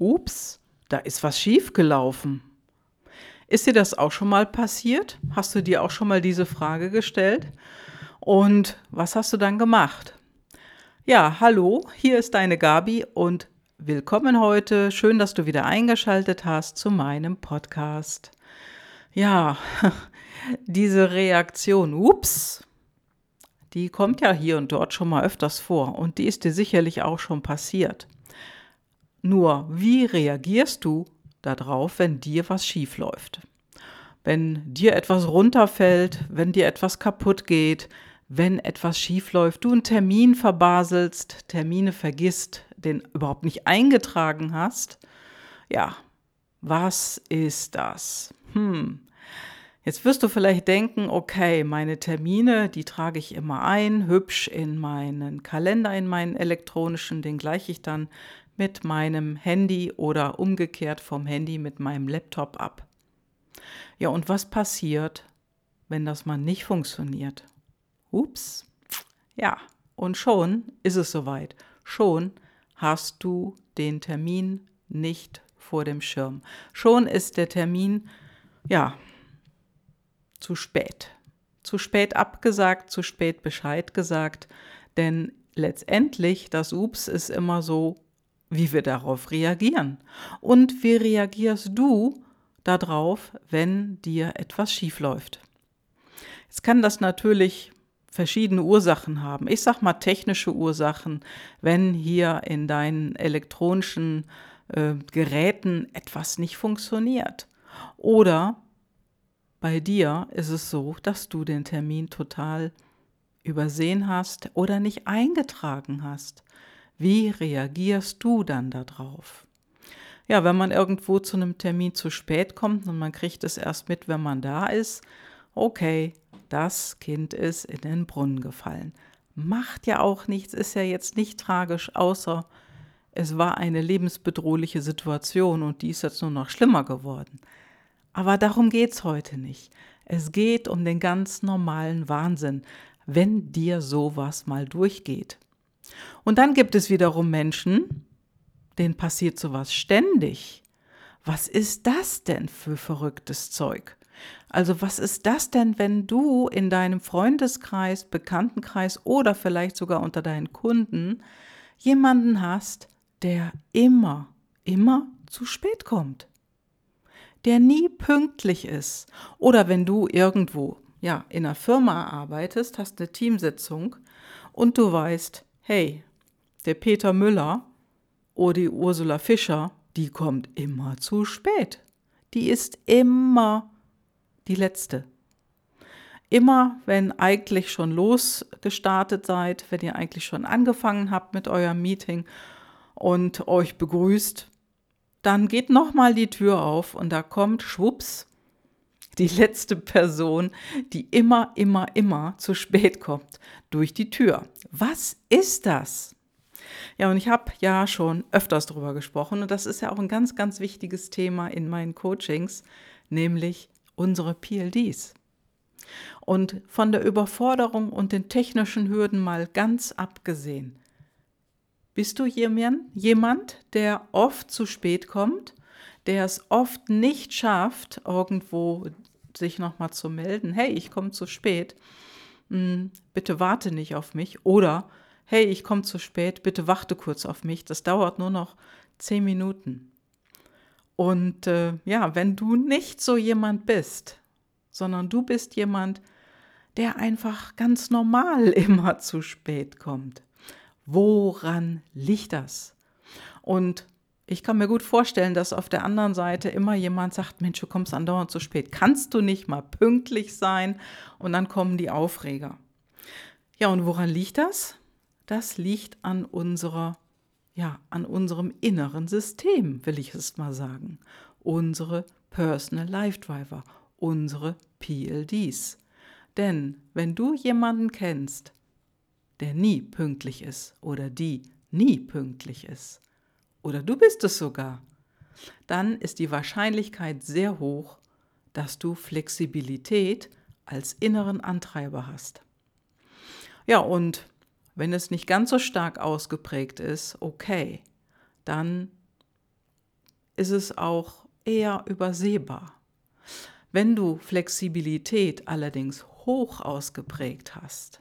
Ups, da ist was schiefgelaufen. Ist dir das auch schon mal passiert? Hast du dir auch schon mal diese Frage gestellt? Und was hast du dann gemacht? Ja, hallo, hier ist deine Gabi und willkommen heute. Schön, dass du wieder eingeschaltet hast zu meinem Podcast. Ja, diese Reaktion, ups, die kommt ja hier und dort schon mal öfters vor und die ist dir sicherlich auch schon passiert. Nur, wie reagierst du darauf, wenn dir was schief läuft? Wenn dir etwas runterfällt, wenn dir etwas kaputt geht, wenn etwas schief läuft, du einen Termin verbaselst, Termine vergisst, den überhaupt nicht eingetragen hast. Ja, was ist das? Hm, Jetzt wirst du vielleicht denken, okay, meine Termine, die trage ich immer ein, hübsch in meinen Kalender, in meinen elektronischen, den gleiche ich dann mit meinem Handy oder umgekehrt vom Handy mit meinem Laptop ab. Ja, und was passiert, wenn das mal nicht funktioniert? Ups. Ja, und schon ist es soweit. Schon hast du den Termin nicht vor dem Schirm. Schon ist der Termin, ja, zu spät. Zu spät abgesagt, zu spät Bescheid gesagt, denn letztendlich, das Ups ist immer so, wie wir darauf reagieren. Und wie reagierst du darauf, wenn dir etwas schiefläuft? Jetzt kann das natürlich verschiedene Ursachen haben. Ich sag mal technische Ursachen, wenn hier in deinen elektronischen äh, Geräten etwas nicht funktioniert. Oder bei dir ist es so, dass du den Termin total übersehen hast oder nicht eingetragen hast. Wie reagierst du dann darauf? Ja, wenn man irgendwo zu einem Termin zu spät kommt und man kriegt es erst mit, wenn man da ist, okay, das Kind ist in den Brunnen gefallen. Macht ja auch nichts, ist ja jetzt nicht tragisch, außer es war eine lebensbedrohliche Situation und die ist jetzt nur noch schlimmer geworden. Aber darum geht es heute nicht. Es geht um den ganz normalen Wahnsinn, wenn dir sowas mal durchgeht. Und dann gibt es wiederum Menschen, denen passiert sowas ständig. Was ist das denn für verrücktes Zeug? Also was ist das denn, wenn du in deinem Freundeskreis, Bekanntenkreis oder vielleicht sogar unter deinen Kunden jemanden hast, der immer, immer zu spät kommt? der nie pünktlich ist. Oder wenn du irgendwo ja, in einer Firma arbeitest, hast eine Teamsitzung und du weißt, hey, der Peter Müller oder die Ursula Fischer, die kommt immer zu spät. Die ist immer die letzte. Immer, wenn eigentlich schon losgestartet seid, wenn ihr eigentlich schon angefangen habt mit eurem Meeting und euch begrüßt, dann geht nochmal die Tür auf und da kommt schwupps die letzte Person, die immer, immer, immer zu spät kommt, durch die Tür. Was ist das? Ja, und ich habe ja schon öfters darüber gesprochen und das ist ja auch ein ganz, ganz wichtiges Thema in meinen Coachings, nämlich unsere PLDs. Und von der Überforderung und den technischen Hürden mal ganz abgesehen, bist du jemand, der oft zu spät kommt, der es oft nicht schafft, irgendwo sich nochmal zu melden, hey, ich komme zu spät, hm, bitte warte nicht auf mich oder hey, ich komme zu spät, bitte warte kurz auf mich, das dauert nur noch zehn Minuten. Und äh, ja, wenn du nicht so jemand bist, sondern du bist jemand, der einfach ganz normal immer zu spät kommt, Woran liegt das? Und ich kann mir gut vorstellen, dass auf der anderen Seite immer jemand sagt, Mensch, du kommst andauernd zu spät. Kannst du nicht mal pünktlich sein? Und dann kommen die Aufreger. Ja, und woran liegt das? Das liegt an unserer, ja, an unserem inneren System, will ich es mal sagen. Unsere Personal Life Driver, unsere PLDs. Denn wenn du jemanden kennst, der nie pünktlich ist oder die nie pünktlich ist, oder du bist es sogar, dann ist die Wahrscheinlichkeit sehr hoch, dass du Flexibilität als inneren Antreiber hast. Ja, und wenn es nicht ganz so stark ausgeprägt ist, okay, dann ist es auch eher übersehbar. Wenn du Flexibilität allerdings hoch ausgeprägt hast,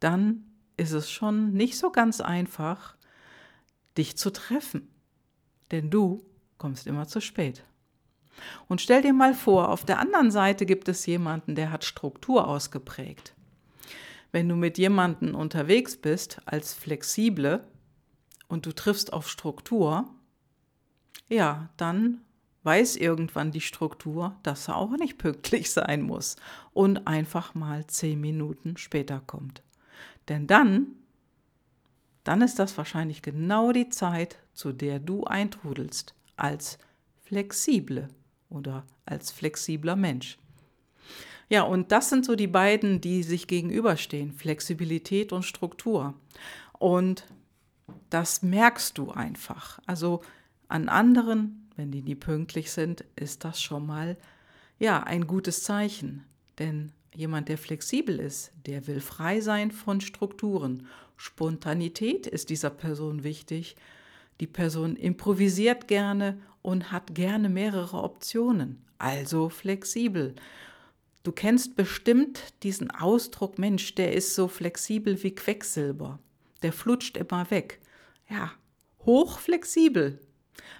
dann ist es schon nicht so ganz einfach, dich zu treffen. Denn du kommst immer zu spät. Und stell dir mal vor, auf der anderen Seite gibt es jemanden, der hat Struktur ausgeprägt. Wenn du mit jemandem unterwegs bist als flexible und du triffst auf Struktur, ja, dann weiß irgendwann die Struktur, dass er auch nicht pünktlich sein muss und einfach mal zehn Minuten später kommt. Denn dann, dann ist das wahrscheinlich genau die Zeit, zu der du eintrudelst, als flexible oder als flexibler Mensch. Ja, und das sind so die beiden, die sich gegenüberstehen, Flexibilität und Struktur. Und das merkst du einfach. Also an anderen, wenn die nie pünktlich sind, ist das schon mal ja ein gutes Zeichen. Denn jemand, der flexibel ist, der will frei sein von Strukturen. Spontanität ist dieser Person wichtig. Die Person improvisiert gerne und hat gerne mehrere Optionen, also flexibel. Du kennst bestimmt diesen Ausdruck, Mensch, der ist so flexibel wie Quecksilber. Der flutscht immer weg. Ja, hochflexibel.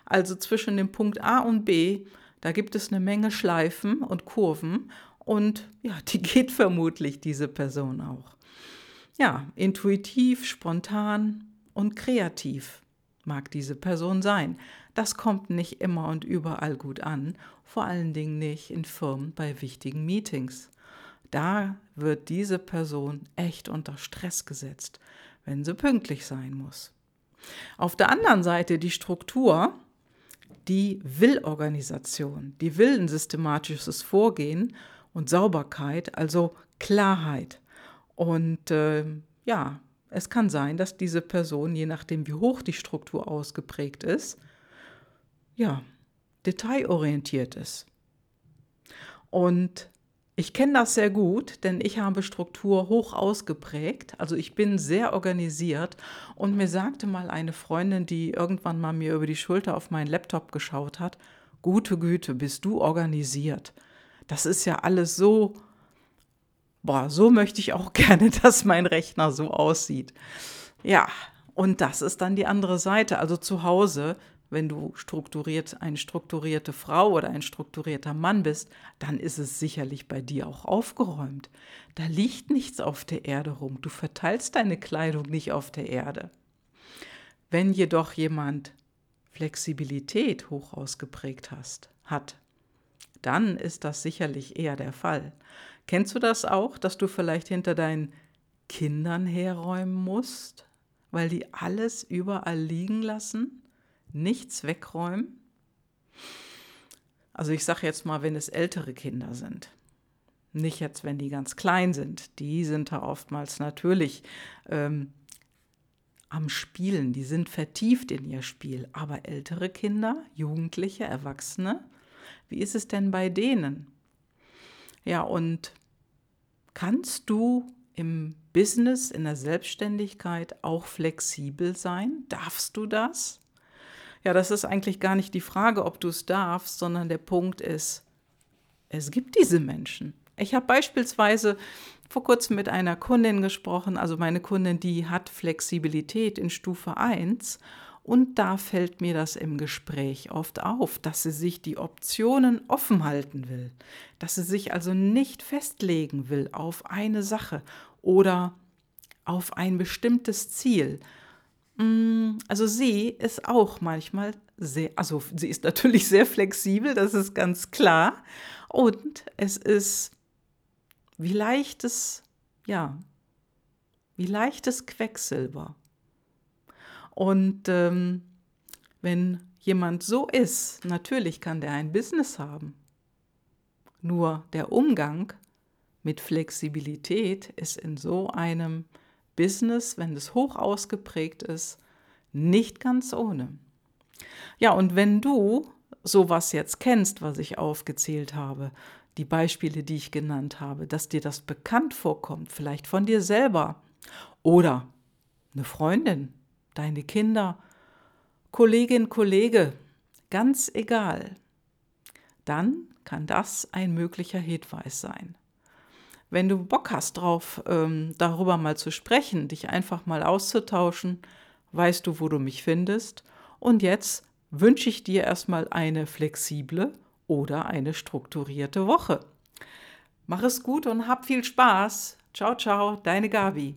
Also zwischen dem Punkt A und B, da gibt es eine Menge Schleifen und Kurven und ja, die geht vermutlich diese Person auch. Ja, intuitiv, spontan und kreativ mag diese Person sein. Das kommt nicht immer und überall gut an, vor allen Dingen nicht in Firmen bei wichtigen Meetings. Da wird diese Person echt unter Stress gesetzt, wenn sie pünktlich sein muss. Auf der anderen Seite die Struktur, die Will-Organisation, die will ein systematisches Vorgehen und Sauberkeit, also Klarheit. Und äh, ja, es kann sein, dass diese Person, je nachdem wie hoch die Struktur ausgeprägt ist, ja, detailorientiert ist. Und ich kenne das sehr gut, denn ich habe Struktur hoch ausgeprägt. Also ich bin sehr organisiert. Und mir sagte mal eine Freundin, die irgendwann mal mir über die Schulter auf meinen Laptop geschaut hat, gute Güte, bist du organisiert. Das ist ja alles so, boah, so möchte ich auch gerne, dass mein Rechner so aussieht. Ja, und das ist dann die andere Seite. Also zu Hause wenn du strukturiert, eine strukturierte Frau oder ein strukturierter Mann bist, dann ist es sicherlich bei dir auch aufgeräumt. Da liegt nichts auf der Erde rum. Du verteilst deine Kleidung nicht auf der Erde. Wenn jedoch jemand Flexibilität hoch ausgeprägt hast, hat, dann ist das sicherlich eher der Fall. Kennst du das auch, dass du vielleicht hinter deinen Kindern herräumen musst, weil die alles überall liegen lassen? nichts wegräumen. Also ich sage jetzt mal, wenn es ältere Kinder sind. Nicht jetzt, wenn die ganz klein sind. Die sind da oftmals natürlich ähm, am Spielen, die sind vertieft in ihr Spiel. Aber ältere Kinder, Jugendliche, Erwachsene, wie ist es denn bei denen? Ja, und kannst du im Business, in der Selbstständigkeit auch flexibel sein? Darfst du das? Ja, das ist eigentlich gar nicht die Frage, ob du es darfst, sondern der Punkt ist, es gibt diese Menschen. Ich habe beispielsweise vor kurzem mit einer Kundin gesprochen, also meine Kundin, die hat Flexibilität in Stufe 1 und da fällt mir das im Gespräch oft auf, dass sie sich die Optionen offen halten will, dass sie sich also nicht festlegen will auf eine Sache oder auf ein bestimmtes Ziel, Mm, also sie ist auch manchmal sehr, also sie ist natürlich sehr flexibel, das ist ganz klar. Und es ist wie leichtes, ja, wie leichtes Quecksilber. Und ähm, wenn jemand so ist, natürlich kann der ein Business haben. Nur der Umgang mit Flexibilität ist in so einem Business, wenn es hoch ausgeprägt ist, nicht ganz ohne. Ja, und wenn du sowas jetzt kennst, was ich aufgezählt habe, die Beispiele, die ich genannt habe, dass dir das bekannt vorkommt, vielleicht von dir selber oder eine Freundin, deine Kinder, Kollegin, Kollege, ganz egal, dann kann das ein möglicher Hinweis sein. Wenn du Bock hast drauf, ähm, darüber mal zu sprechen, dich einfach mal auszutauschen, weißt du, wo du mich findest. Und jetzt wünsche ich dir erstmal eine flexible oder eine strukturierte Woche. Mach es gut und hab viel Spaß. Ciao, ciao, deine Gabi.